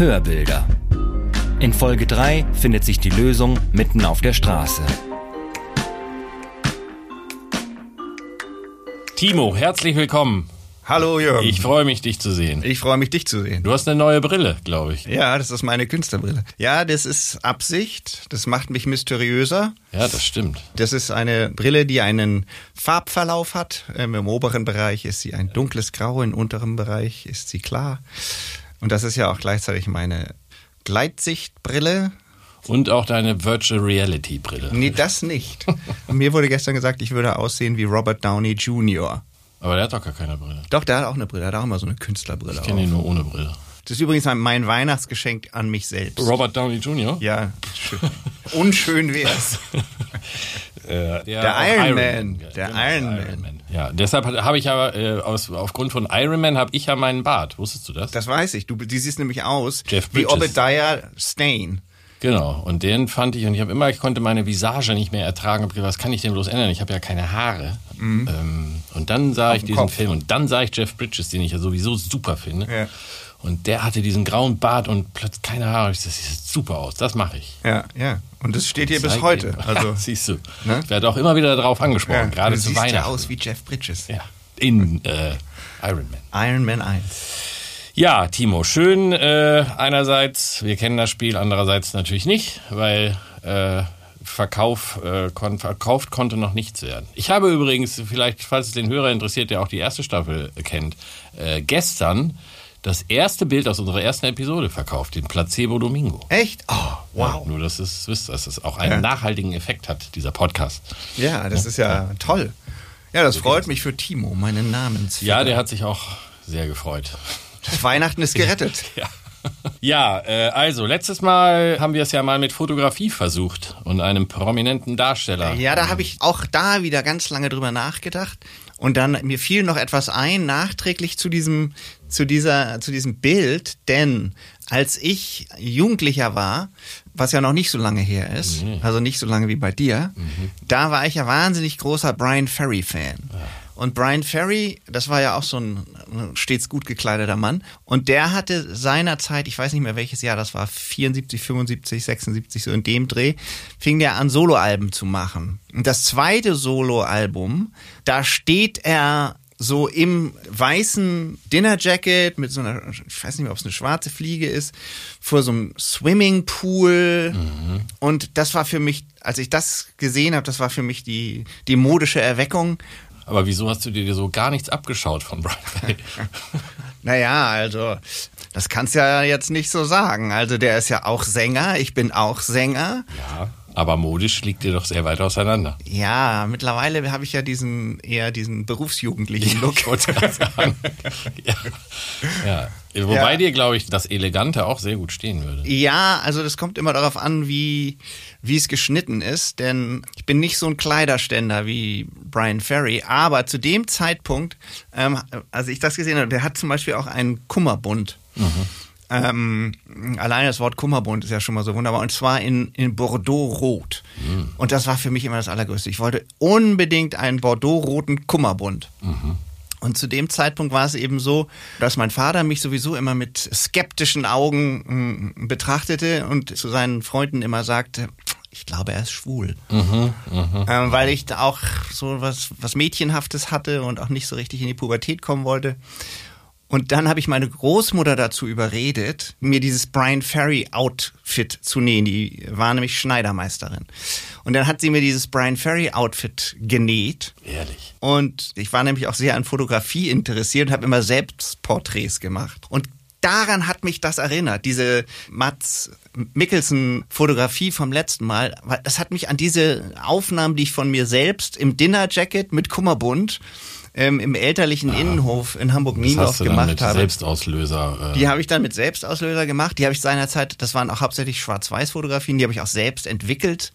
Hörbilder. In Folge 3 findet sich die Lösung mitten auf der Straße. Timo, herzlich willkommen. Hallo Jürgen. Ich freue mich, dich zu sehen. Ich freue mich, dich zu sehen. Du hast eine neue Brille, glaube ich. Ja, das ist meine Künstlerbrille. Ja, das ist Absicht. Das macht mich mysteriöser. Ja, das stimmt. Das ist eine Brille, die einen Farbverlauf hat. Ähm, Im oberen Bereich ist sie ein dunkles Grau, im unteren Bereich ist sie klar. Und das ist ja auch gleichzeitig meine Gleitsichtbrille. Und auch deine Virtual Reality Brille. Nee, das nicht. Mir wurde gestern gesagt, ich würde aussehen wie Robert Downey Jr. Aber der hat doch gar keine Brille. Doch, der hat auch eine Brille. Der hat auch immer so eine Künstlerbrille. Ich kenne ihn nur ohne Brille. Das ist übrigens mein Weihnachtsgeschenk an mich selbst. Robert Downey Jr.? Ja, schön. unschön wär's. Äh, der Iron Man. Ja, Der genau, Iron der Man. Ja, deshalb habe ich aber äh, aus, aufgrund von Iron Man habe ich ja meinen Bart. Wusstest du das? Das weiß ich. Du, die siehst nämlich aus Jeff wie. Obadiah Stane. Genau. Und den fand ich und ich habe immer, ich konnte meine Visage nicht mehr ertragen. Hab gedacht, was kann ich denn bloß ändern? Ich habe ja keine Haare. Ähm, und dann sah ich dem diesen Kopf. Film und dann sah ich Jeff Bridges, den ich ja sowieso super finde. Ja. Und der hatte diesen grauen Bart und plötzlich keine Haare. Ich dachte, Das sieht super aus. Das mache ich. Ja, ja. Und das steht hier bis heute. Also, ja, siehst du. Ne? Ich werde auch immer wieder darauf angesprochen, ja, gerade zu siehst ja Weihnachten. aus wie Jeff Bridges. ja, in äh, Iron Man. Iron Man 1. Ja, Timo, schön äh, einerseits, wir kennen das Spiel, andererseits natürlich nicht, weil äh, Verkauf, äh, kon verkauft konnte noch nichts werden. Ich habe übrigens, vielleicht, falls es den Hörer interessiert, der auch die erste Staffel kennt, äh, gestern das erste Bild aus unserer ersten Episode verkauft, den Placebo Domingo. Echt? Oh, wow. Ja, nur, dass es wisst, dass es auch einen Ja. nachhaltigen Effekt hat, dieser Podcast. Ja, das ist ja toll. Ja, das freut mich für Timo, meinen Namens. Ja, der hat sich auch sehr gefreut. Weihnachten ist gerettet. Ja. Ja, äh, also letztes Mal haben wir es ja mal mit Fotografie versucht und einem prominenten Darsteller. Ja, da habe ich auch da wieder ganz lange drüber nachgedacht. Und dann mir fiel noch etwas ein, nachträglich zu diesem, zu dieser, zu diesem Bild, denn als ich Jugendlicher war, was ja noch nicht so lange her ist, also nicht so lange wie bei dir, da war ich ja wahnsinnig großer Brian Ferry Fan. Und Brian Ferry, das war ja auch so ein stets gut gekleideter Mann. Und der hatte seinerzeit, ich weiß nicht mehr welches Jahr das war, 74, 75, 76, so in dem Dreh, fing der an, Soloalben zu machen. Und das zweite Soloalbum, da steht er so im weißen Dinnerjacket mit so einer, ich weiß nicht mehr, ob es eine schwarze Fliege ist, vor so einem Swimmingpool. Und das war für mich, als ich das gesehen habe, das war für mich die, die modische Erweckung. Aber wieso hast du dir so gar nichts abgeschaut von Brian Ferry? Naja, also, das kannst du ja jetzt nicht so sagen. Also, der ist ja auch Sänger, ich bin auch Sänger. ja, aber modisch liegt dir doch sehr weit auseinander. Ja, mittlerweile habe ich ja diesen, eher diesen berufsjugendlichen Look. Ich wollte gerade sagen. ja. ja. Wobei Ja. dir, glaube ich, das Elegante auch sehr gut stehen würde. Ja, also das kommt immer darauf an, wie, wie es geschnitten ist, denn ich bin nicht so ein Kleiderständer wie Brian Ferry, aber zu dem Zeitpunkt, ähm, als ich das gesehen habe, der hat zum Beispiel auch einen Kummerbund. Ähm, alleine das Wort Kummerbund ist ja schon mal so wunderbar. Und zwar in, in Bordeaux-Rot. Und das war für mich immer das Allergrößte. Ich wollte unbedingt einen Bordeaux-roten Kummerbund. Und zu dem Zeitpunkt war es eben so, dass mein Vater mich sowieso immer mit skeptischen Augen mh, betrachtete und zu seinen Freunden immer sagte, ich glaube, er ist schwul. ähm, weil ich da auch so was, was Mädchenhaftes hatte und auch nicht so richtig in die Pubertät kommen wollte. Und dann habe ich meine Großmutter dazu überredet, mir dieses Brian Ferry Outfit zu nähen. Die war nämlich Schneidermeisterin. Und dann hat sie mir dieses Brian Ferry Outfit genäht. Ehrlich. Und ich war nämlich auch sehr an Fotografie interessiert und habe immer selbst Porträts gemacht. Und daran hat mich das erinnert, diese Mats Mikkelsen Fotografie vom letzten Mal. Das hat mich an diese Aufnahmen, die ich von mir selbst im Dinnerjacket mit Kummerbund ähm, im elterlichen Innenhof in Hamburg-Niendorf gemacht habe. Selbstauslöser. Äh, Die habe ich dann mit Selbstauslöser gemacht. Die habe ich seinerzeit, das waren auch hauptsächlich Schwarz-Weiß-Fotografien, die habe ich auch selbst entwickelt.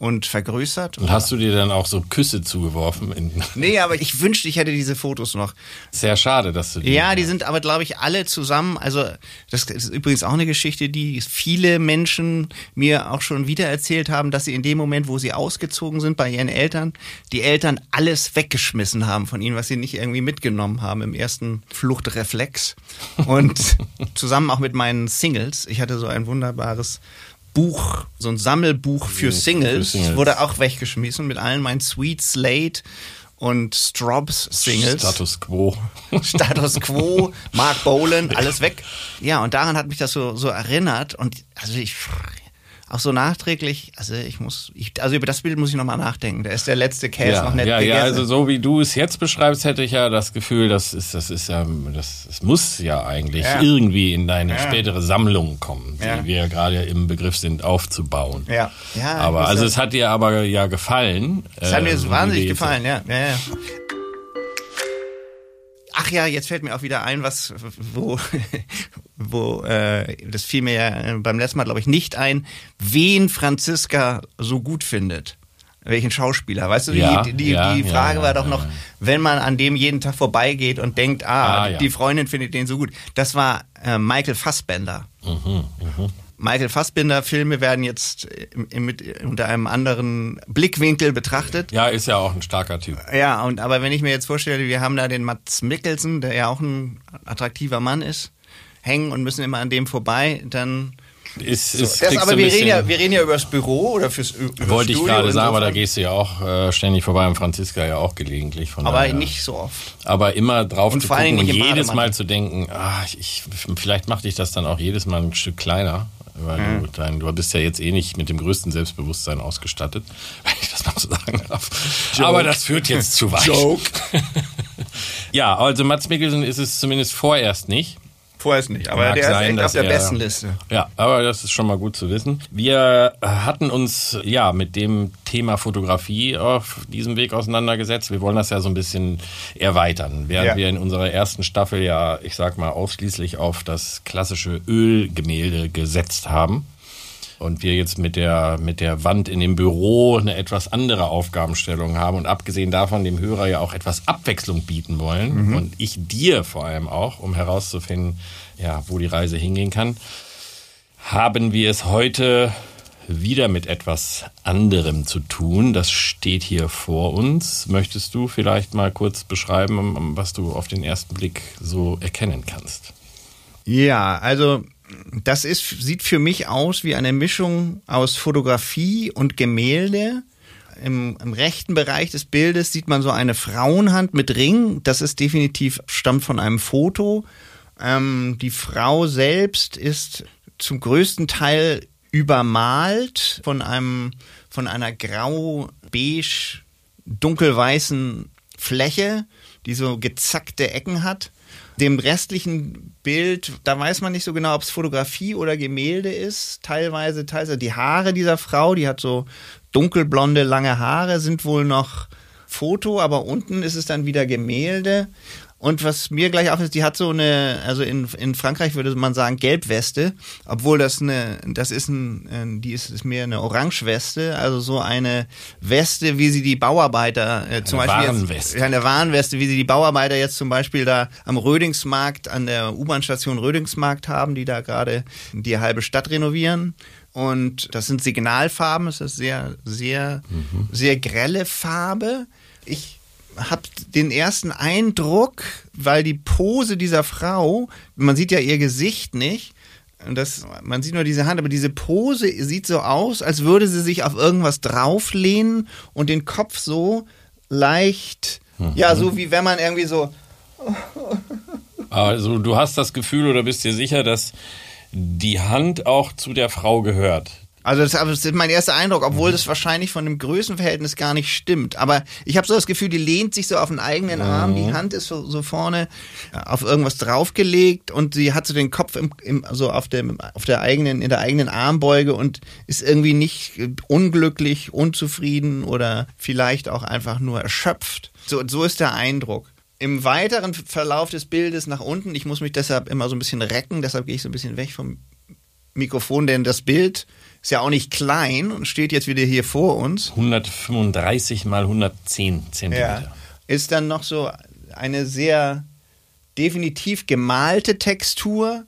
Und vergrößert. Und hast du dir dann auch so Küsse zugeworfen? Nee, aber ich wünschte, ich hätte diese Fotos noch. Sehr schade, dass du die. Ja, die sind aber, glaube ich, alle zusammen. Also, das ist übrigens auch eine Geschichte, die viele Menschen mir auch schon wieder erzählt haben, dass sie in dem Moment, wo sie ausgezogen sind bei ihren Eltern, die Eltern alles weggeschmissen haben von ihnen, was sie nicht irgendwie mitgenommen haben im ersten Fluchtreflex. Und zusammen auch mit meinen Singles. Ich hatte so ein wunderbares Buch, so ein Sammelbuch für Singles, für Singles. wurde auch weggeschmissen mit allen meinen Sweet Slate und Strobs Singles. Status quo. Status Quo, Mark Bolan, alles weg. Ja, und daran hat mich das so, so erinnert. Und also ich auch so nachträglich, also ich muss, ich, also über das Bild muss ich nochmal nachdenken. Da ist der letzte Käse Ja, noch nicht ja, gegessen. ja, also so wie du es jetzt beschreibst, hätte ich ja das Gefühl, das ist, das ist ja, das, das muss ja eigentlich Ja. irgendwie in deine spätere Sammlung kommen, die Ja. wir gerade im Begriff sind aufzubauen. Ja. Ja, aber also ja- es hat dir aber ja gefallen. Das hat mir äh, wie wahnsinnig gefallen, ja. ja, ja. Ach ja, jetzt fällt mir auch wieder ein, was, wo, wo, äh, das fiel mir ja beim letzten Mal, glaube ich, nicht ein, wen Franziska so gut findet. Welchen Schauspieler? Weißt du, die, Ja, die, die, ja, die Frage ja, war doch noch, wenn man an dem jeden Tag vorbeigeht und denkt, ah, Ah, die Freundin findet den so gut. Das war äh, Michael Fassbender. Mhm, Michael Fassbender-Filme werden jetzt im, im, mit, unter einem anderen Blickwinkel betrachtet. Ja, ist ja auch ein starker Typ. Ja, und aber wenn ich mir jetzt vorstelle, wir haben da den Mats Mikkelsen, der ja auch ein attraktiver Mann ist, hängen und müssen immer an dem vorbei, dann. Ist, So, ist, das, kriegst aber wir reden, ja, wir reden ja über das Büro oder fürs Wollte ich gerade sagen, aber da gehst du ja auch äh, ständig vorbei und Franziska ja auch gelegentlich. Von Aber daher. nicht so oft. Aber immer drauf Und zu gucken und jedes Mal zu denken, ah, ich, ich, vielleicht macht dich das dann auch jedes Mal ein Stück kleiner. Weil du, dein, du bist ja jetzt eh nicht mit dem größten Selbstbewusstsein ausgestattet, wenn ich das mal so sagen darf. Aber das führt jetzt zu weit. Joke. Ja, also Mats Mikkelsen ist es zumindest vorerst nicht. Vorher nicht, aber Mag der sein, ist echt auf der er- besten Liste. Ja, aber das ist schon mal gut zu wissen. Wir hatten uns ja mit dem Thema Fotografie auf diesem Weg auseinandergesetzt. Wir wollen das ja so ein bisschen erweitern. Während Ja. wir in unserer ersten Staffel ja, ich sag mal, ausschließlich auf das klassische Ölgemälde gesetzt haben. Und wir jetzt mit der, mit der Wand in dem Büro eine etwas andere Aufgabenstellung haben und abgesehen davon dem Hörer ja auch etwas Abwechslung bieten wollen und ich dir vor allem auch, um herauszufinden, ja, wo die Reise hingehen kann, haben wir es heute wieder mit etwas anderem zu tun. Das steht hier vor uns. Möchtest du vielleicht mal kurz beschreiben, was du auf den ersten Blick so erkennen kannst? Ja, also das ist, sieht für mich aus wie eine Mischung aus Fotografie und Gemälde. Im, Im rechten Bereich des Bildes sieht man so eine Frauenhand mit Ring. Das ist definitiv, stammt von einem Foto. Ähm, die Frau selbst ist zum größten Teil übermalt von einem, von einer grau-beige, dunkelweißen Fläche, die so gezackte Ecken hat. Dem restlichen Bild, da weiß man nicht so genau, ob es Fotografie oder Gemälde ist. Teilweise, teilweise die Haare dieser Frau, die hat so dunkelblonde, lange Haare, sind wohl noch Foto, aber unten ist es dann wieder Gemälde. Und was mir gleich aufist, die hat so eine, also in, in Frankreich würde man sagen Gelbweste, obwohl das eine, das ist ein, die ist, ist mehr eine Orangeweste, also so eine Weste, wie sie die Bauarbeiter äh, zum Eine Beispiel Warenweste. Jetzt, eine Warnweste, wie sie die Bauarbeiter jetzt zum Beispiel da am Rödingsmarkt, an der U-Bahn-Station Rödingsmarkt haben, die da gerade die halbe Stadt renovieren. Und das sind Signalfarben, es ist sehr, sehr, sehr grelle Farbe. Ich habe den ersten Eindruck, weil die Pose dieser Frau, man sieht ja ihr Gesicht nicht, und das, man sieht nur diese Hand, aber diese Pose sieht so aus, als würde sie sich auf irgendwas drauflehnen und den Kopf so leicht, ja, so wie wenn man irgendwie so, Also du hast das Gefühl oder bist dir sicher, dass die Hand auch zu der Frau gehört. Also das, ist mein erster Eindruck, obwohl das wahrscheinlich von dem Größenverhältnis gar nicht stimmt. Aber ich habe so das Gefühl, die lehnt sich so auf den eigenen Arm, die Hand ist so, so vorne auf irgendwas draufgelegt und sie hat so den Kopf im, im, so auf dem auf der eigenen in der eigenen Armbeuge und ist irgendwie nicht unglücklich, unzufrieden oder vielleicht auch einfach nur erschöpft. So so ist der Eindruck. Im weiteren Verlauf des Bildes nach unten, ich muss mich deshalb immer so ein bisschen recken, deshalb gehe ich so ein bisschen weg vom Mikrofon, denn das Bild ist ja auch nicht klein und steht jetzt wieder hier vor uns. 135 mal 110 Zentimeter. Ist dann noch so eine sehr definitiv gemalte Textur,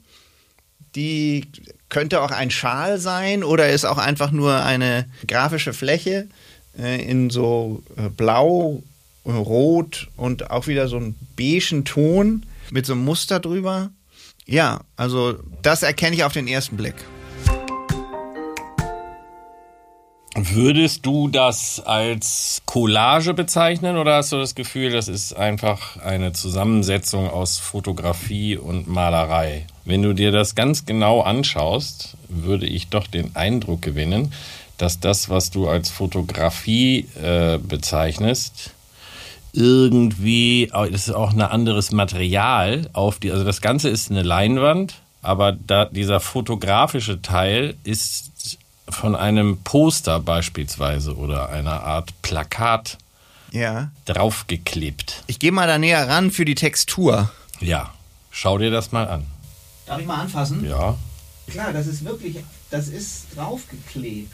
die könnte auch ein Schal sein oder ist auch einfach nur eine grafische Fläche äh, in so äh, blau, äh, rot und auch wieder so einen beigen Ton mit so einem Muster drüber. Ja, also das erkenne ich auf den ersten Blick. Würdest du das als Collage bezeichnen oder hast du das Gefühl, das ist einfach eine Zusammensetzung aus Fotografie und Malerei? Wenn du dir das ganz genau anschaust, würde ich doch den Eindruck gewinnen, dass das, was du als Fotografie äh, bezeichnest, irgendwie, das ist auch ein anderes Material auf die, also das Ganze ist eine Leinwand, aber da, dieser fotografische Teil ist von einem Poster beispielsweise oder einer Art Plakat Ja. draufgeklebt. Ich gehe mal da näher ran für die Textur. Ja, schau dir das mal an. Darf ich mal anfassen? Ja. Klar, das ist wirklich, das ist draufgeklebt.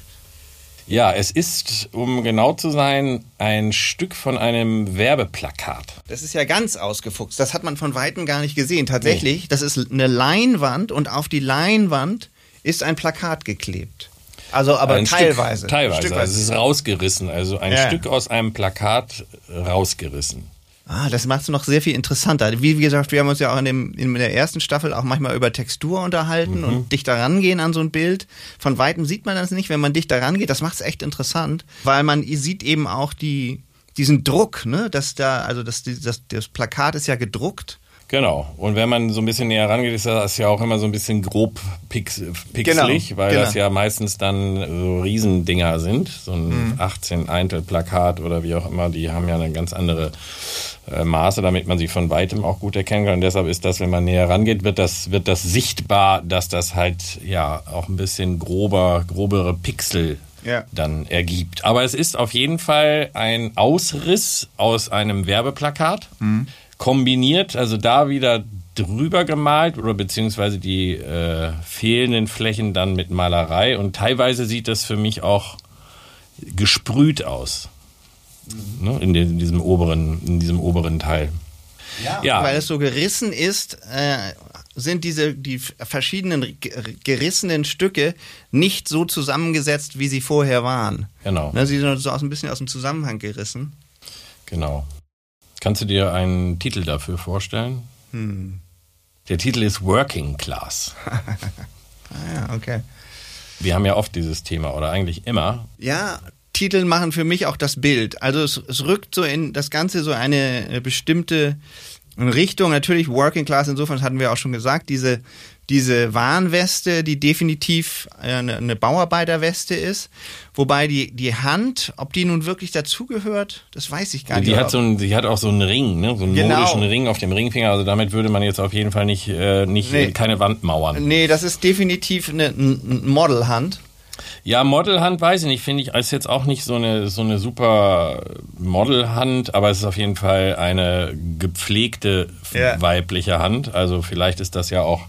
Ja, es ist, um genau zu sein, ein Stück von einem Werbeplakat. Das ist ja ganz ausgefuchst. Das hat man von Weitem gar nicht gesehen. Tatsächlich, das ist eine Leinwand und auf die Leinwand ist ein Plakat geklebt. Also aber ein teilweise. Stück, teilweise. Stückweise. Also es ist rausgerissen. Also ein Ja. Stück aus einem Plakat rausgerissen. Ah, das macht es noch sehr viel interessanter. Wie, wie gesagt, wir haben uns ja auch in, dem, in der ersten Staffel auch manchmal über Textur unterhalten Mhm. und dichter rangehen an so ein Bild. Von weitem sieht man das nicht, wenn man dichter rangeht. Das macht es echt interessant, weil man sieht eben auch die, diesen Druck, ne, dass da, also das, das, das Plakat ist ja gedruckt. Genau. Und wenn man so ein bisschen näher rangeht, ist das ja auch immer so ein bisschen grob pix, pixelig, Genau, weil genau. das ja meistens dann so Riesendinger sind. So ein Mhm. 18 Eintel Plakat oder wie auch immer, die haben ja eine ganz andere äh, Maße, damit man sie von weitem auch gut erkennen kann. Und deshalb ist das, wenn man näher rangeht, wird das, wird das sichtbar, dass das halt ja auch ein bisschen grober, grobere Pixel Ja. dann ergibt. Aber es ist auf jeden Fall ein Ausriss aus einem Werbeplakat, kombiniert, also da wieder drüber gemalt oder beziehungsweise die äh, fehlenden Flächen dann mit Malerei und teilweise sieht das für mich auch gesprüht aus. Ne, in, in, diesem oberen, in diesem oberen Teil. Ja. Weil es so gerissen ist, äh, sind diese die verschiedenen ge- gerissenen Stücke nicht so zusammengesetzt, wie sie vorher waren. Genau, Ne, sie sind so aus, ein bisschen aus dem Zusammenhang gerissen. genau. Kannst du dir einen Titel dafür vorstellen? Hm. Der Titel ist Working Class. Ah ja, okay. Wir haben ja oft dieses Thema oder eigentlich immer. Ja, Titel machen für mich auch das Bild. Also es, es rückt so in das Ganze so eine äh, bestimmte Richtung. Natürlich Working Class, insofern hatten wir auch schon gesagt, diese, diese Warnweste, die definitiv äh, eine, eine Bauarbeiterweste ist. Wobei die, die Hand, ob die nun wirklich dazugehört, das weiß ich gar nicht. Die hat, so ein, die hat auch so einen Ring, ne? so einen Genau. modischen Ring auf dem Ringfinger. Also damit würde man jetzt auf jeden Fall nicht, äh, nicht Nee. keine Wand mauern. Nee, das ist definitiv eine, eine Modelhand. Ja, Modelhand weiß ich nicht, finde ich, ist jetzt auch nicht so eine, so eine super Modelhand, aber es ist auf jeden Fall eine gepflegte Ja. weibliche Hand. Also vielleicht ist das ja auch,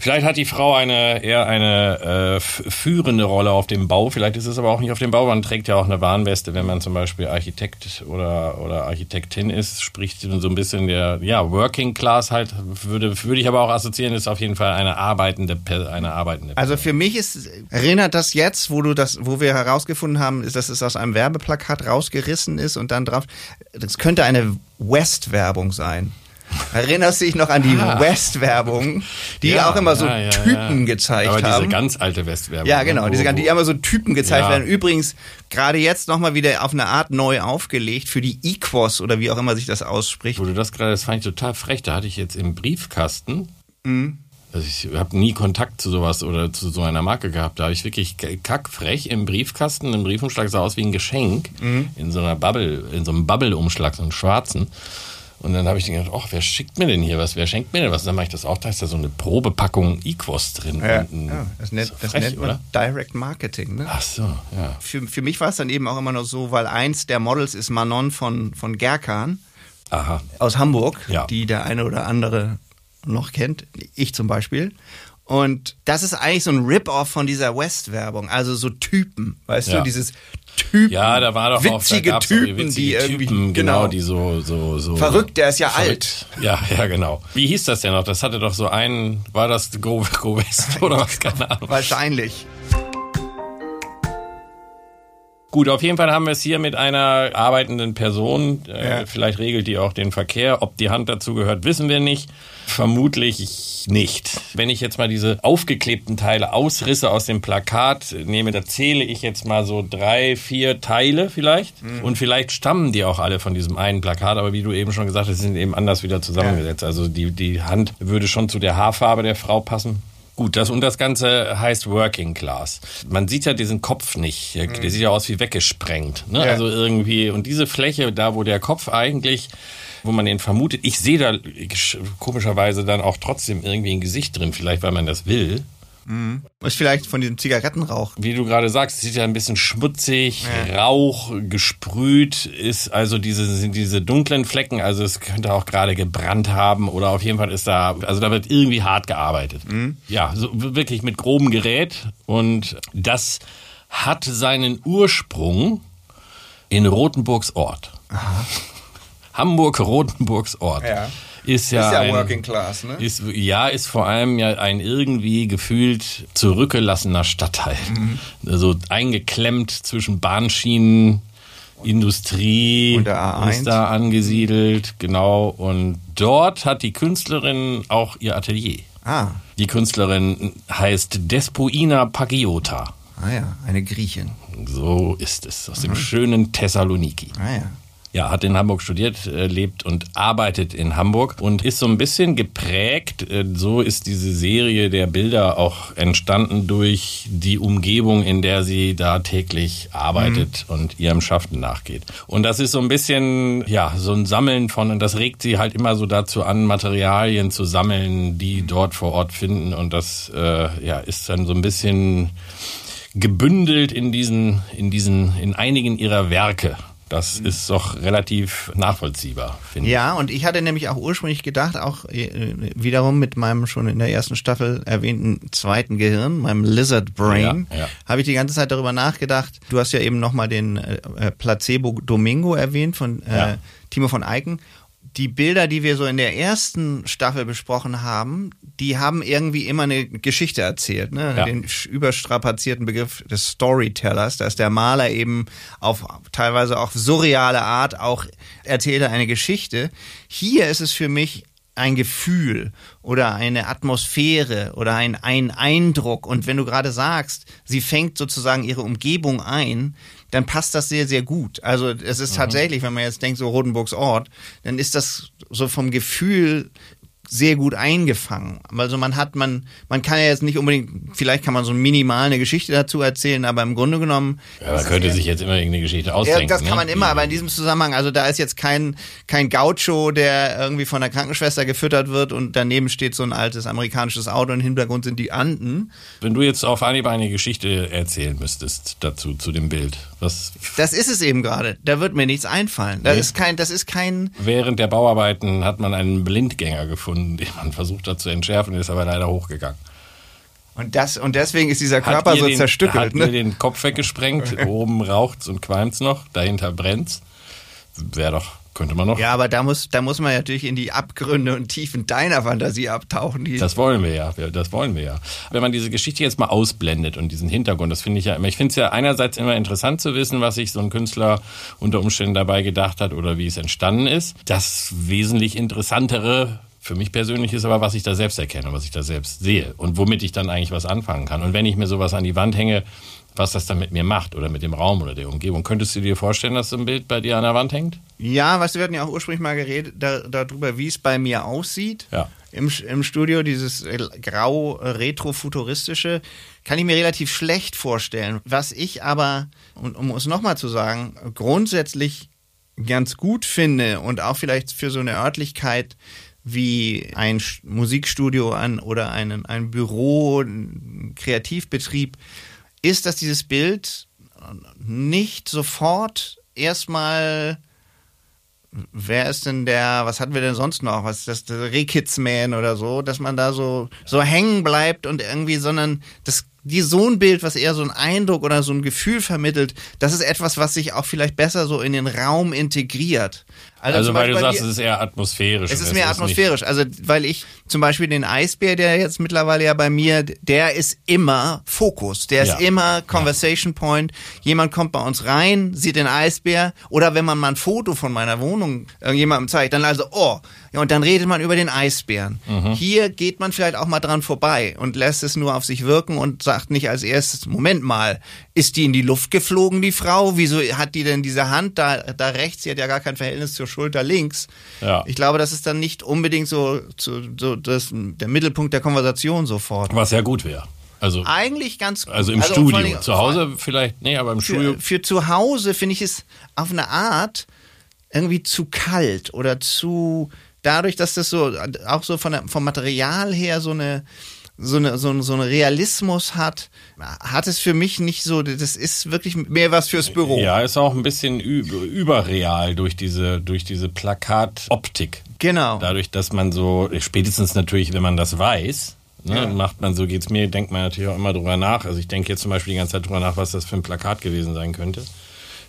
vielleicht hat die Frau eine eher eine äh, führende Rolle auf dem Bau, vielleicht ist es aber auch nicht auf dem Bau. Man trägt ja auch eine Warnweste, wenn man zum Beispiel Architekt oder, oder Architektin ist, spricht so ein bisschen der, ja, Working Class halt, würde, würde ich aber auch assoziieren, ist auf jeden Fall eine arbeitende, eine arbeitende Also für mich ist, erinnert das jetzt, wo du das, wo wir herausgefunden haben, ist, dass es aus einem Werbeplakat rausgerissen ist und dann drauf, das könnte eine West-Werbung sein. Erinnerst du dich noch an die Ah. West-Werbung, die Ja, auch immer so ja, ja, Typen gezeigt aber haben? diese ganz alte Westwerbung. ja, ne, genau, diese, die immer so Typen gezeigt werden. Übrigens, gerade jetzt nochmal wieder auf eine Art neu aufgelegt für die Equos oder wie auch immer sich das ausspricht. Wo du das gerade, das fand ich total frech. Da hatte ich jetzt im Briefkasten. Mhm. Also ich habe nie Kontakt zu sowas oder zu so einer Marke gehabt. Da habe ich wirklich kackfrech im Briefkasten, ein Briefumschlag sah aus wie ein Geschenk Mhm. in so einer Bubble, in so einem Bubble-Umschlag, so einen schwarzen. Und dann habe ich gedacht, ach, wer schickt mir denn hier was? Wer schenkt mir denn was? Und dann mache ich das auch, da ist da so eine Probepackung Equos drin. Ja, ein- ja, das nennt, so das frech, nennt man oder? Direct Marketing. Ne? Ach so, ja. Für, für mich war es dann eben auch immer noch so, weil eins der Models ist Manon von, von Gerkan Aha. aus Hamburg, Ja. die der eine oder andere noch kennt, ich zum Beispiel. Und das ist eigentlich so ein Rip-Off von dieser West-Werbung. Also so Typen, weißt Ja. du, dieses Typen. Ja, da war doch witzige auch, Typen, witzige die irgendwie Typen, genau, die so, so, so. Verrückt, der ist ja Verrückt. Ja, ja, genau. Wie hieß das denn noch? Das hatte doch so einen, war das Go, Go West oder was? Keine Ahnung. wahrscheinlich. Gut, auf jeden Fall haben wir es hier mit einer arbeitenden Person. Äh, Ja. Vielleicht regelt die auch den Verkehr. Ob die Hand dazu gehört, wissen wir nicht. Vermutlich nicht. Wenn ich jetzt mal diese aufgeklebten Teile ausrisse aus dem Plakat nehme, da zähle ich jetzt mal so drei, vier Teile vielleicht. Und vielleicht stammen die auch alle von diesem einen Plakat. Aber wie du eben schon gesagt hast, sind eben anders wieder zusammengesetzt. Also die, die Hand würde schon zu der Haarfarbe der Frau passen. Gut, das und das Ganze heißt Working Class. Man sieht ja diesen Kopf nicht. Der, der sieht ja aus wie weggesprengt. Ne? Ja. Also irgendwie, und diese Fläche, da wo der Kopf eigentlich, wo man den vermutet, ich sehe da komischerweise dann auch trotzdem irgendwie ein Gesicht drin, vielleicht weil man das will. Ist vielleicht von diesem Zigarettenrauch. Wie du gerade sagst, es sieht ja ein bisschen schmutzig, Rauch gesprüht, ist also diese, sind diese dunklen Flecken, also es könnte auch gerade gebrannt haben oder auf jeden Fall ist da, also da wird irgendwie hart gearbeitet. Ja, so wirklich mit grobem Gerät und das hat seinen Ursprung in Rothenburgs Ort. Hamburg-Rothenburgs Ort. Ja. Ist ja, Ist ja ein, Working Class, ne? ist, ja, ist vor allem ja ein irgendwie gefühlt zurückgelassener Stadtteil. Mhm. Also eingeklemmt zwischen Bahnschienen, Industrie Und der A1. ist da angesiedelt, genau. Und dort hat die Künstlerin auch ihr Atelier. Ah, Die Künstlerin heißt Despoina Pagiota. ah ja, eine Griechin. So ist es, aus dem Mhm. schönen Thessaloniki. Ah ja. Ja, hat in Hamburg studiert, äh, lebt und arbeitet in Hamburg und ist so ein bisschen geprägt. äh, So ist diese Serie der Bilder auch entstanden durch die Umgebung, in der sie da täglich arbeitet und ihrem Schaffen nachgeht. Und das ist so ein bisschen, ja, so ein Sammeln von, und das regt sie halt immer so dazu an, Materialien zu sammeln, die dort vor Ort finden. Und das, äh, ja, ist dann so ein bisschen gebündelt in diesen, in diesen, in einigen ihrer Werke. Das ist doch relativ nachvollziehbar, finde ich. Ja, und ich hatte nämlich auch ursprünglich gedacht, auch äh, wiederum mit meinem schon in der ersten Staffel erwähnten zweiten Gehirn, meinem Lizard Brain, Ja, ja. habe ich die ganze Zeit darüber nachgedacht. Du hast ja eben nochmal den äh, äh, Placebo Domingo erwähnt von äh. Timo von Eiken. Die Bilder, die wir so in der ersten Staffel besprochen haben, die haben irgendwie immer eine Geschichte erzählt. Ne? Ja. Den überstrapazierten Begriff des Storytellers, dass der Maler eben auf teilweise auch surreale Art auch erzählte eine Geschichte. Hier ist es für mich ein Gefühl oder eine Atmosphäre oder ein, ein Eindruck. Und wenn du gerade sagst, sie fängt sozusagen ihre Umgebung ein, dann passt das sehr, sehr gut. Also es ist tatsächlich, wenn man jetzt denkt, so Rodenburgs Ort, dann ist das so vom Gefühl sehr gut eingefangen. Also man hat, man, man kann ja jetzt nicht unbedingt, vielleicht kann man so minimal eine Geschichte dazu erzählen, aber im Grunde genommen Ja, man könnte sich jetzt immer irgendeine Geschichte ja, ausdenken. das kann ne? man immer, aber in diesem Zusammenhang, also da ist jetzt kein, kein Gaucho, der irgendwie von der Krankenschwester gefüttert wird und daneben steht so ein altes amerikanisches Auto und im Hintergrund sind die Anden. Wenn du jetzt auf Anhieb eine Geschichte erzählen müsstest dazu, zu dem Bild, was Das ist es eben gerade. Da wird mir nichts einfallen. Das Nee. ist kein, das ist kein, während der Bauarbeiten hat man einen Blindgänger gefunden, den man versucht hat zu entschärfen, der ist aber leider hochgegangen. und das, und deswegen ist dieser Körper so den, zerstückelt, Hat ne? den Kopf weggesprengt, oben raucht's und qualmt's noch, dahinter brennt's. Wäre doch, könnte man noch. Ja, aber da muss, da muss man natürlich in die Abgründe und Tiefen deiner Fantasie abtauchen. Das wollen wir ja, das wollen wir ja. Wenn man diese Geschichte jetzt mal ausblendet und diesen Hintergrund, das finde ich ja immer, ich finde es ja einerseits immer interessant zu wissen, was sich so ein Künstler unter Umständen dabei gedacht hat oder wie es entstanden ist. Das wesentlich interessantere für mich persönlich ist aber, was ich da selbst erkenne, was ich da selbst sehe und womit ich dann eigentlich was anfangen kann. Und wenn ich mir sowas an die Wand hänge, was das dann mit mir macht oder mit dem Raum oder der Umgebung. Könntest du dir vorstellen, dass so ein Bild bei dir an der Wand hängt? Ja, weißt du, wir hatten ja auch ursprünglich mal geredet da, darüber, wie es bei mir aussieht. Ja. Im, Im Studio, dieses äh, grau äh, retrofuturistische, kann ich mir relativ schlecht vorstellen. Was ich aber, und um es nochmal zu sagen, grundsätzlich ganz gut finde und auch vielleicht für so eine Örtlichkeit wie ein Musikstudio an oder einen, ein Büro, ein Kreativbetrieb, ist, dass dieses Bild nicht sofort erstmal wer ist denn der, was hatten wir denn sonst noch? Was ist das, der Rehkitzman oder so, dass man da so, so hängen bleibt und irgendwie, sondern das die so ein Bild, was eher so einen Eindruck oder so ein Gefühl vermittelt, das ist etwas, was sich auch vielleicht besser so in den Raum integriert. Also, also weil du sagst, es ist eher atmosphärisch. Es ist mehr atmosphärisch. Also weil ich zum Beispiel den Eisbär, der jetzt mittlerweile ja bei mir, der ist immer Fokus, der ist ja. immer Conversation ja. Point. Jemand kommt bei uns rein, sieht den Eisbär oder wenn man mal ein Foto von meiner Wohnung irgendjemandem zeigt, dann also, oh, ja, und dann redet man über den Eisbären. Mhm. Hier geht man vielleicht auch mal dran vorbei und lässt es nur auf sich wirken und sagt nicht als erstes, Moment mal, ist die in die Luft geflogen, die Frau? Wieso hat die denn diese Hand da, da rechts? Sie hat ja gar kein Verhältnis zur Schulter links. Ja. Ich glaube, das ist dann nicht unbedingt so, so, so das, der Mittelpunkt der Konversation sofort. Was ja gut wäre. Also eigentlich ganz gut. Also im also Studio. Zu Hause vielleicht, nee, aber im für, Studio. Für zu Hause finde ich es auf eine Art irgendwie zu kalt oder zu dadurch, dass das so auch so von vom Material her so eine so eine so, so eine Realismus hat, hat es für mich nicht so. Das ist wirklich mehr was fürs Büro. Ja, ist auch ein bisschen überreal durch diese durch diese Plakatoptik. Genau. Dadurch, dass man so spätestens natürlich, wenn man das weiß. Ne, ja. macht man so geht's mir, denkt man natürlich auch immer drüber nach. Also ich denke jetzt zum Beispiel die ganze Zeit drüber nach, was das für ein Plakat gewesen sein könnte.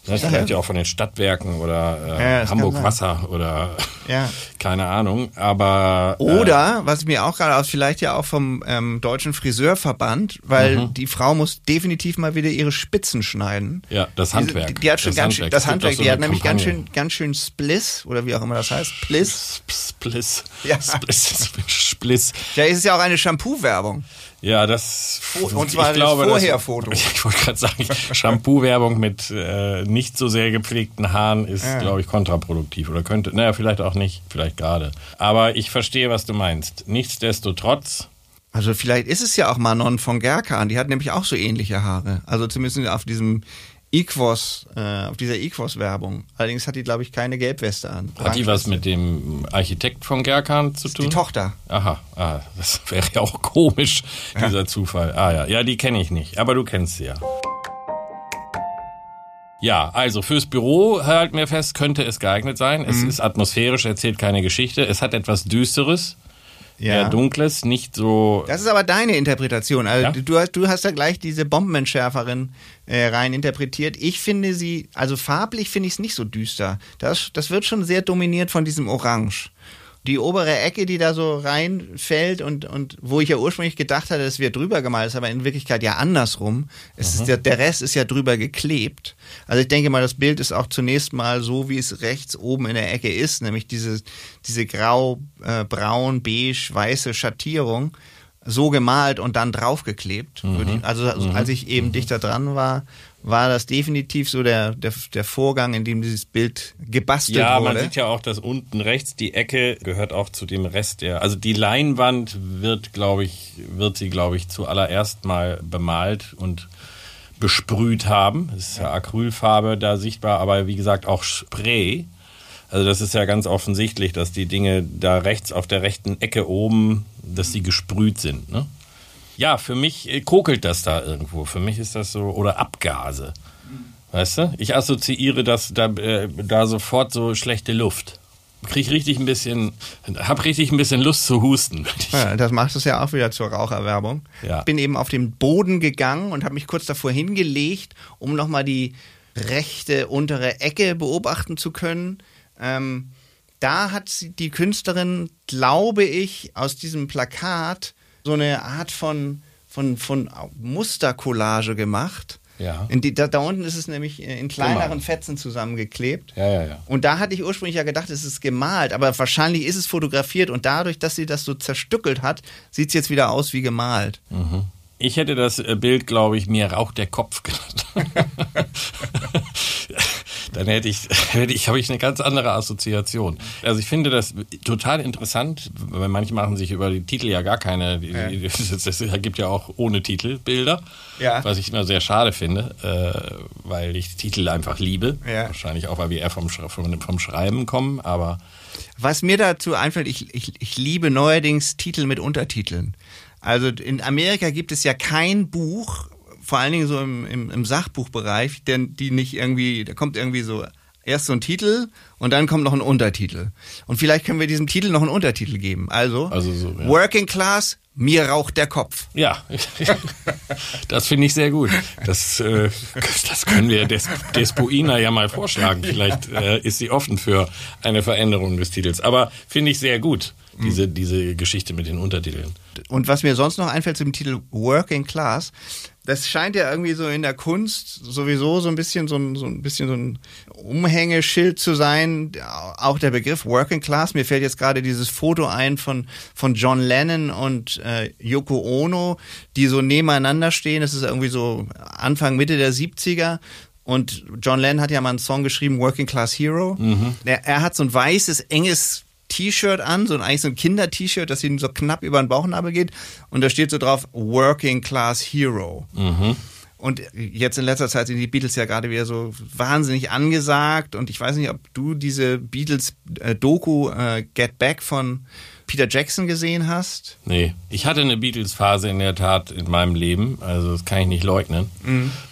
Das ne, vielleicht ja auch von den Stadtwerken oder äh, ja, Hamburg Wasser oder ja. keine Ahnung. Aber äh, oder was mir auch gerade aus, vielleicht ja auch vom ähm, deutschen Friseurverband, weil mhm. die Frau muss definitiv mal wieder ihre Spitzen schneiden. Ja, das Handwerk. Die, die hat schon das ganz Handwerk. schön das Handwerk. So die hat nämlich ganz schön ganz schön Spliss oder wie auch immer das heißt. Spliss. Spliss. Ja. Spliss. Spliss. Ja, ist es ja auch eine Shampoo-Werbung. Ja, das. Und zwar ich glaube, das Vorherfoto. Ich wollte gerade sagen, Shampoo-Werbung mit äh, nicht so sehr gepflegten Haaren ist, ja. glaube ich, kontraproduktiv. Oder könnte, naja, vielleicht auch nicht, vielleicht gerade. Aber ich verstehe, was du meinst. Nichtsdestotrotz. Also vielleicht ist es ja auch Manon von Gerkan, die hat nämlich auch so ähnliche Haare. Also zumindest auf diesem Equos, äh, auf dieser Equos-Werbung. Allerdings hat die, glaube ich, keine Gelbweste an. Hat die was mit dem Architekt von Gerkan zu tun? Die Tochter. Aha, ah, das wäre ja auch komisch, dieser ja. Zufall. Ah ja, ja, die kenne ich nicht, aber du kennst sie ja. Ja, also fürs Büro halten wir fest, könnte es geeignet sein. Es mhm. ist atmosphärisch, erzählt keine Geschichte. Es hat etwas Düsteres ja. eher dunkles, nicht so. Das ist aber deine Interpretation. Also ja? du, hast, du hast da gleich diese Bombenentschärferin äh, rein interpretiert. Ich finde sie, also farblich finde ich es nicht so düster. Das, das wird schon sehr dominiert von diesem Orange die obere Ecke, die da so reinfällt und, und wo ich ja ursprünglich gedacht hatte, es wird drüber gemalt, ist aber in Wirklichkeit ja andersrum. Es ist der, der Rest ist ja drüber geklebt. Also ich denke mal, das Bild ist auch zunächst mal so, wie es rechts oben in der Ecke ist, nämlich diese, diese grau, äh, braun, beige, weiße Schattierung so gemalt und dann draufgeklebt. Mhm. Also mhm. als ich eben mhm. dichter dran war, war das definitiv so der, der, der Vorgang, in dem dieses Bild gebastelt ja, wurde. Ja, man sieht ja auch, dass unten rechts die Ecke gehört auch zu dem Rest der. Also die Leinwand wird, glaube ich, wird sie, glaube ich, zuallererst mal bemalt und besprüht haben. Es ist ja Acrylfarbe da sichtbar, aber wie gesagt auch Spray. Also das ist ja ganz offensichtlich, dass die Dinge da rechts auf der rechten Ecke oben, dass die gesprüht sind. Ne? Ja, für mich äh, kokelt das da irgendwo. Für mich ist das so, oder Abgase. Weißt du? Ich assoziiere das da, äh, da sofort so schlechte Luft. Krieg richtig ein bisschen, hab richtig ein bisschen Lust zu husten. Ja, das macht es ja auch wieder zur Raucherwerbung. Ja. Bin eben auf den Boden gegangen und habe mich kurz davor hingelegt, um nochmal die rechte untere Ecke beobachten zu können. Ähm, da hat die Künstlerin, glaube ich, aus diesem Plakat so eine Art von, von, von Mustercollage gemacht. Ja. Die, da, da, unten ist es nämlich in kleineren gemalt. Fetzen zusammengeklebt. Ja, ja, ja. Und da hatte ich ursprünglich ja gedacht, es ist gemalt, aber wahrscheinlich ist es fotografiert und dadurch, dass sie das so zerstückelt hat, sieht es jetzt wieder aus wie gemalt. Mhm. Ich hätte das äh, Bild, glaube ich, mir raucht der Kopf genannt. Dann hätte ich, hätte ich, habe ich eine ganz andere Assoziation. Also ich finde das total interessant, weil manche machen sich über die Titel ja gar keine, ja. es gibt ja auch ohne Titel Bilder, ja. was ich immer sehr schade finde, äh, weil ich Titel einfach liebe. Ja. Wahrscheinlich auch, weil wir eher vom, vom, vom Schreiben kommen, aber was mir dazu einfällt, ich, ich, ich liebe neuerdings Titel mit Untertiteln. Also in Amerika gibt es ja kein Buch, vor allen Dingen so im, im, im Sachbuchbereich, denn die nicht irgendwie, da kommt irgendwie so erst so ein Titel und dann kommt noch ein Untertitel. Und vielleicht können wir diesem Titel noch einen Untertitel geben. Also, Also so, ja. Working Class, mir raucht der Kopf. Ja, das finde ich sehr gut. Das, äh, das können wir Des Despoina ja mal vorschlagen. Vielleicht äh, ist sie offen für eine Veränderung des Titels. Aber finde ich sehr gut, diese, diese Geschichte mit den Untertiteln. Und was mir sonst noch einfällt zum Titel Working Class, das scheint ja irgendwie so in der Kunst sowieso so ein bisschen so ein, so ein bisschen so ein Umhängeschild zu sein. Auch der Begriff Working Class. Mir fällt jetzt gerade dieses Foto ein von, von John Lennon und äh, Yoko Ono, die so nebeneinander stehen. Das ist irgendwie so Anfang, Mitte der 70er. Und John Lennon hat ja mal einen Song geschrieben, Working Class Hero. Er, er hat so ein weißes, enges T-Shirt an, so ein eigentlich so ein Kinder-T-Shirt, das ihm so knapp über den Bauchnabel geht. Und da steht so drauf Working Class Hero. Und jetzt in letzter Zeit sind die Beatles ja gerade wieder so wahnsinnig angesagt. Und ich weiß nicht, ob du diese Beatles-Doku äh, Get Back von Peter Jackson gesehen hast. Nee, ich hatte eine Beatles-Phase in der Tat in meinem Leben, also das kann ich nicht leugnen.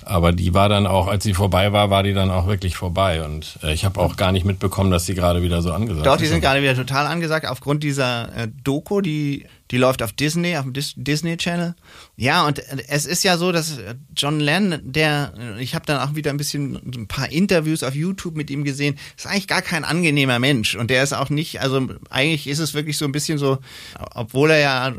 Aber die war dann auch, als sie vorbei war, war die dann auch wirklich vorbei. Und äh, ich habe auch gar nicht mitbekommen, dass sie gerade wieder so angesagt Doch, ist. die sind gerade wieder total angesagt aufgrund dieser äh, Doku, die, die läuft auf Disney, auf dem Dis Disney Channel. Ja, und äh, es ist ja so, dass äh, John Lennon, der, äh, ich habe dann auch wieder ein bisschen ein paar Interviews auf YouTube mit ihm gesehen, ist eigentlich gar kein angenehmer Mensch. Und der ist auch nicht, also eigentlich ist es wirklich so ein bisschen so, obwohl er ja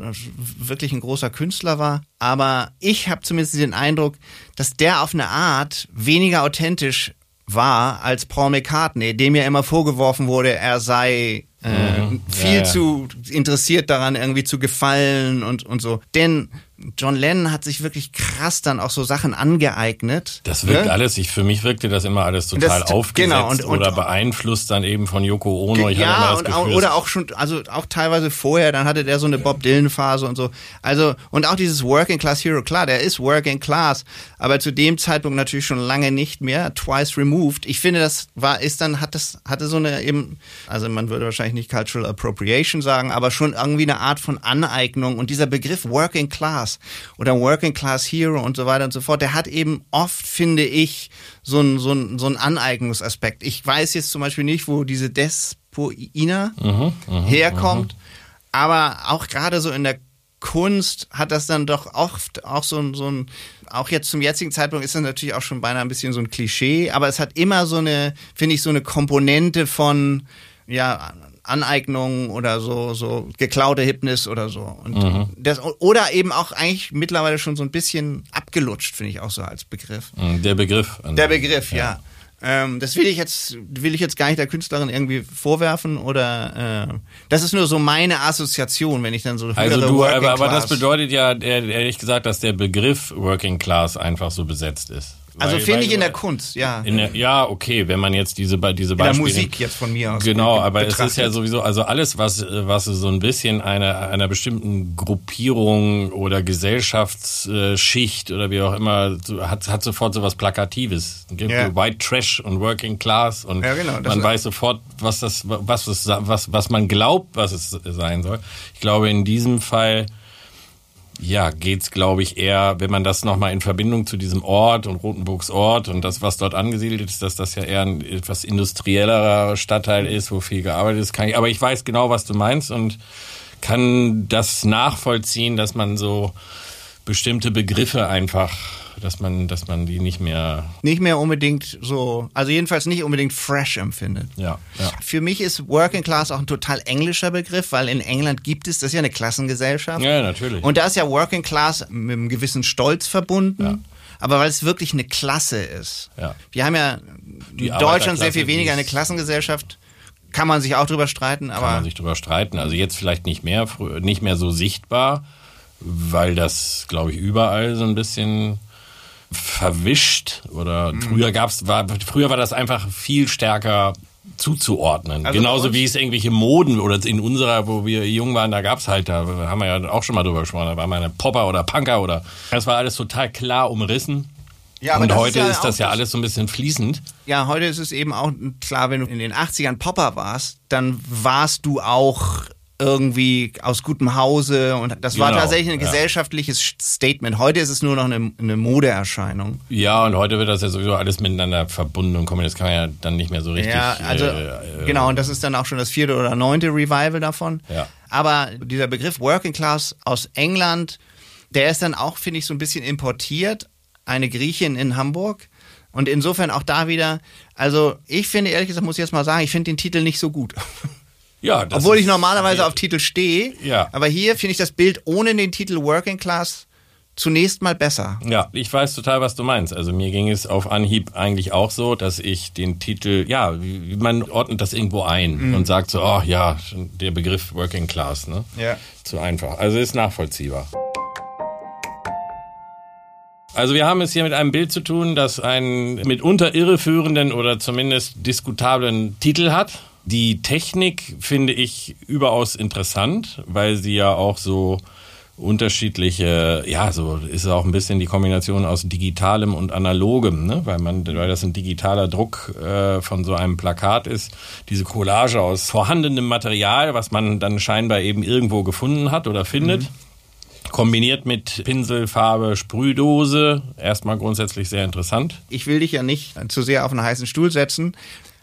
wirklich ein großer Künstler war, aber ich habe zumindest den Eindruck, dass der auf eine Art weniger authentisch war als Paul McCartney, dem ja immer vorgeworfen wurde, er sei äh, viel ja. zu interessiert daran, irgendwie zu gefallen und, und so. Denn John Lennon hat sich wirklich krass dann auch so Sachen angeeignet. Das wirkt ne? alles, ich, für mich wirkte das immer alles total Das- aufgesetzt genau, und- und- oder beeinflusst dann eben von Yoko Ono. Ich ja, und Gefühl, oder auch schon, also auch teilweise vorher, dann hatte der so eine Bob Dylan-Phase und so. Also, und auch dieses Working Class Hero, klar, der ist Working Class, aber zu dem Zeitpunkt natürlich schon lange nicht mehr, twice removed. Ich finde, das war, ist dann, hat das, hatte so eine eben, also man würde wahrscheinlich nicht Cultural Appropriation sagen, aber schon irgendwie eine Art von Aneignung und dieser Begriff Working Class oder Working Class Hero und so weiter und so fort, der hat eben oft, finde ich, so ein, so ein, so ein Aneignungsaspekt. Ich weiß jetzt zum Beispiel nicht, wo diese Despoina herkommt, aber auch gerade so in der Kunst hat das dann doch oft auch so ein, so ein, auch jetzt zum jetzigen Zeitpunkt ist das natürlich auch schon beinahe ein bisschen so ein Klischee, aber es hat immer so eine, finde ich, so eine Komponente von, ja, Aneignung oder so, so geklaute Hipness oder so. Und das, oder eben auch eigentlich mittlerweile schon so ein bisschen abgelutscht, finde ich auch so als Begriff. Mm, der Begriff. Der. Begriff, ja. Ähm, das will ich jetzt, will ich jetzt gar nicht der Künstlerin irgendwie vorwerfen oder äh, das ist nur so meine Assoziation, wenn ich dann so Also du, aber, aber das bedeutet ja ehrlich gesagt, dass der Begriff Working Class einfach so besetzt ist. Also Weil- finde weil- ich in der Kunst, ja. der, ja, okay, wenn man jetzt diese, diese In der Beispiele... Musik jetzt von mir aus. Genau, be- aber es ist betrachtet. ja sowieso, also alles, was, was so ein bisschen einer, einer bestimmten Gruppierung oder Gesellschaftsschicht oder wie auch immer, hat, hat sofort so was Plakatives. Ja. White Trash und Working Class und Ja, genau, man weiß sofort, was das, was, es, was, was man glaubt, was es sein soll. Ich glaube, in diesem Fall ja, geht's, glaube ich, eher, wenn man das nochmal in Verbindung zu diesem Ort und Rotenburgs Ort und das, was dort angesiedelt ist, dass das ja eher ein etwas industriellerer Stadtteil ist, wo viel gearbeitet ist. Kann ich, aber ich weiß genau, was du meinst und kann das nachvollziehen, dass man so bestimmte Begriffe einfach, dass man, dass man die nicht mehr, nicht mehr unbedingt so, also jedenfalls nicht unbedingt fresh empfindet. ja, ja. Für mich ist Working Class auch ein total englischer Begriff, weil in England gibt es, das ist ja eine Klassengesellschaft. Ja, natürlich. Und da ist ja Working Class mit einem gewissen Stolz verbunden. Aber weil es wirklich eine Klasse ist. Ja. Wir haben ja Die in Deutschland sehr viel weniger eine Klassengesellschaft. Kann man sich auch drüber streiten, kann aber man sich drüber streiten. Also jetzt vielleicht nicht mehr, nicht mehr so sichtbar, weil das, glaube ich, überall so ein bisschen verwischt oder Mhm. früher gab's war früher war das einfach viel stärker zuzuordnen. Also Genauso wie es irgendwelche Moden oder in unserer, wo wir jung waren, da gab's halt, da haben wir ja auch schon mal drüber gesprochen, da war mal eine Popper oder Punker oder das war alles total klar umrissen. Ja, aber Und das ist heute ja ist das ja alles so ein bisschen fließend. ja, heute ist es eben auch klar, wenn du in den 80ern Popper warst, dann warst du auch irgendwie aus gutem Hause und das war Genau, tatsächlich ein ja. gesellschaftliches Statement. Heute ist es nur noch eine, eine Modeerscheinung. Ja, und heute wird das ja sowieso alles miteinander verbunden und kombiniert. Das kann man ja dann nicht mehr so richtig. Ja, also äh, äh, genau, und das ist dann auch schon das vierte oder neunte Revival davon. Ja. Aber dieser Begriff Working Class aus England, der ist dann auch, finde ich, so ein bisschen importiert. Eine Griechin in Hamburg. Und insofern auch da wieder, also ich finde, ehrlich gesagt, muss ich jetzt mal sagen, ich finde den Titel nicht so gut. Ja, Obwohl ich normalerweise auf Titel stehe. Ja. Aber hier finde ich das Bild ohne den Titel Working Class zunächst mal besser. Ja, ich weiß total, was du meinst. Also mir ging es auf Anhieb eigentlich auch so, dass ich den Titel, ja, man ordnet das irgendwo ein und sagt so, oh ja, der Begriff Working Class, ne? Ja. Zu einfach. Also ist nachvollziehbar. Also wir haben es hier mit einem Bild zu tun, das einen mitunter irreführenden oder zumindest diskutablen Titel hat. Die Technik finde ich überaus interessant, weil sie ja auch so unterschiedliche, ja, so ist auch ein bisschen die Kombination aus digitalem und analogem, ne? weil man, weil das ein digitaler Druck äh, von so einem Plakat ist, diese Collage aus vorhandenem Material, was man dann scheinbar eben irgendwo gefunden hat oder findet. Kombiniert mit Pinselfarbe, Sprühdose, erstmal grundsätzlich sehr interessant. Ich will dich ja nicht zu sehr auf einen heißen Stuhl setzen.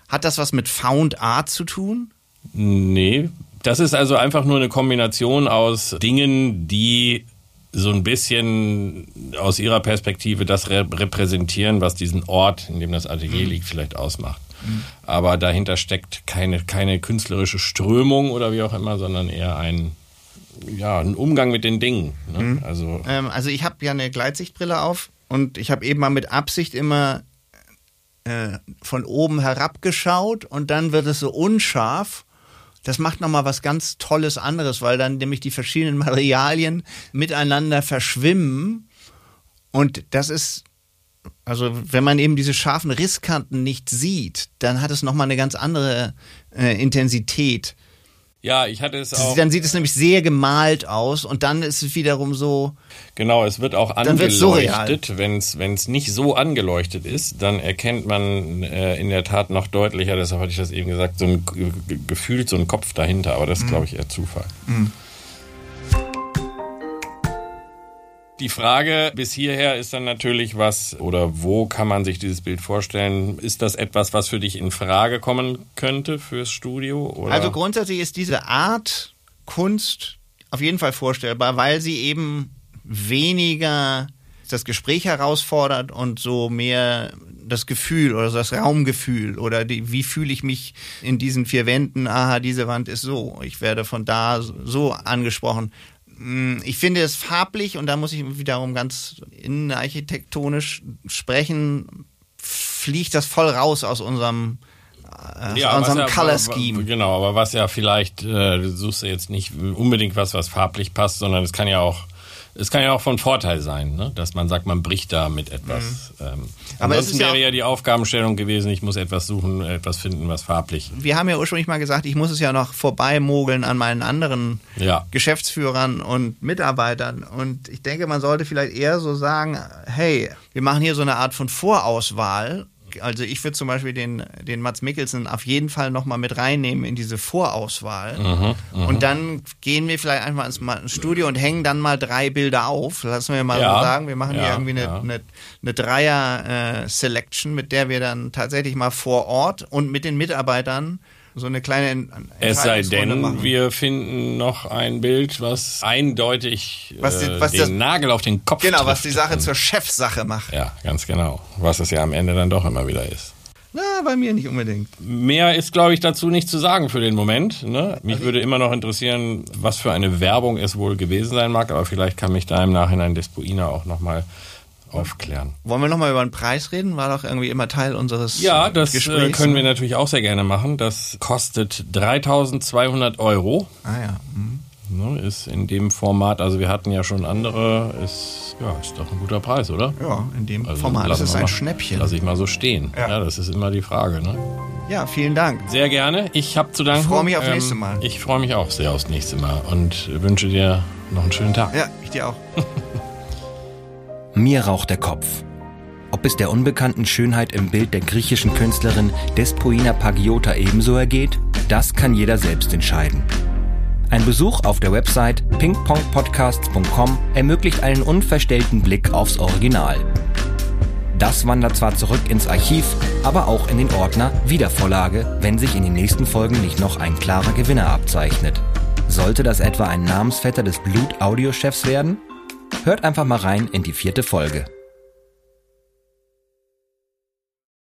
Hat das was mit Found Art zu tun? Nee, das ist also einfach nur eine Kombination aus Dingen, die so ein bisschen aus ihrer Perspektive das re repräsentieren, was diesen Ort, in dem das Atelier liegt, vielleicht ausmacht. Aber dahinter steckt keine, keine künstlerische Strömung oder wie auch immer, sondern eher ein, ja, ein Umgang mit den Dingen. Ne? Also Ähm, also ich habe ja eine Gleitsichtbrille auf und ich habe eben mal mit Absicht immer äh, von oben herabgeschaut und dann wird es so unscharf. Das macht nochmal was ganz Tolles anderes, weil dann nämlich die verschiedenen Materialien miteinander verschwimmen. Und das ist, also wenn man eben diese scharfen Risskanten nicht sieht, dann hat es nochmal eine ganz andere äh, Intensität. Ja, ich hatte es auch. Dann sieht es nämlich sehr gemalt aus und dann ist es wiederum so, Genau, es wird auch angeleuchtet. Wenn es nicht so angeleuchtet ist, dann erkennt man äh, in der Tat noch deutlicher, deshalb hatte ich das eben gesagt, so ein Ge- Ge- gefühlt so ein Kopf dahinter, aber Mhm. das ist, glaube ich, eher Zufall. Die Frage bis hierher ist dann natürlich, was oder wo kann man sich dieses Bild vorstellen? Ist das etwas, was für dich in Frage kommen könnte fürs Studio? Oder? Also grundsätzlich ist diese Art Kunst auf jeden Fall vorstellbar, weil sie eben weniger das Gespräch herausfordert und so mehr das Gefühl oder das Raumgefühl oder die, wie fühle ich mich in diesen vier Wänden, aha, diese Wand ist so, ich werde von da so angesprochen. Mm, Ich finde es farblich und da muss ich wiederum ganz innenarchitektonisch sprechen, fliegt das voll raus aus unserem, äh, was unserem ja- Color Scheme. Genau, aber was ja vielleicht, äh, du suchst ja jetzt nicht unbedingt was, was farblich passt, sondern es kann ja auch, es kann ja auch von Vorteil sein, ne? dass man sagt, man bricht da mit etwas. Ähm, Mhm. Aber es ansonsten ja wäre ja die Aufgabenstellung gewesen, ich muss etwas suchen, etwas finden, was farblich. wir haben ja ursprünglich mal gesagt, ich muss es ja noch vorbeimogeln an meinen anderen Ja. Geschäftsführern und Mitarbeitern. Und ich denke, man sollte vielleicht eher so sagen, hey, wir machen hier so eine Art von Vorauswahl. Also ich würde zum Beispiel den, den Mats Mikkelsen auf jeden Fall nochmal mit reinnehmen in diese Vorauswahl. Mhm, und dann gehen wir vielleicht einfach ins, Studio und hängen dann mal drei Bilder auf. Lassen wir mal Ja, so sagen, wir machen hier ja, irgendwie eine, ja. eine, eine Dreier-Selection, mit der wir dann tatsächlich mal vor Ort und mit den Mitarbeitern so eine kleine Es sei denn, machen. wir finden noch ein Bild, was eindeutig Was die- äh, was den das- Nagel auf den Kopf Genau, was trifft. die Sache zur Chefsache macht. Ja, ganz genau. Was es ja am Ende dann doch immer wieder ist. Na, bei mir nicht unbedingt. Mehr ist, glaube ich, dazu nicht zu sagen für den Moment. Ne? Mich würde immer noch interessieren, was für eine Werbung es wohl gewesen sein mag, aber vielleicht kann mich da im Nachhinein Despoina auch nochmal aufklären. Wollen wir nochmal über den Preis reden? War doch irgendwie immer Teil unseres Ja, das äh, Gesprächs. können wir natürlich auch sehr gerne machen. Das kostet 3200 Euro. Ah ja. Mhm. Ne? Ist in dem Format, also wir hatten ja schon andere, ist, ja, ist doch ein guter Preis, oder? Ja, in dem Also Format. Das ist ein mal- Schnäppchen. Lass ich mal so stehen. Ja. Ja, das ist immer die Frage. Ne? Ja, vielen Dank. Sehr gerne. Ich habe zu danken. Ähm, Ich freu mich aufs nächste Mal. Ich freue mich auch sehr aufs nächste Mal und wünsche dir noch einen schönen Tag. Ja, ich dir auch. Mir raucht der Kopf. Ob es der unbekannten Schönheit im Bild der griechischen Künstlerin Despoina Pagiota ebenso ergeht, das kann jeder selbst entscheiden. Ein Besuch auf der Website pingpongpodcasts.com ermöglicht einen unverstellten Blick aufs Original. Das wandert zwar zurück ins Archiv, aber auch in den Ordner Wiedervorlage, wenn sich in den nächsten Folgen nicht noch ein klarer Gewinner abzeichnet. Sollte das etwa ein Namensvetter des Blut-Audio-Chefs werden? Hört einfach mal rein in die vierte Folge.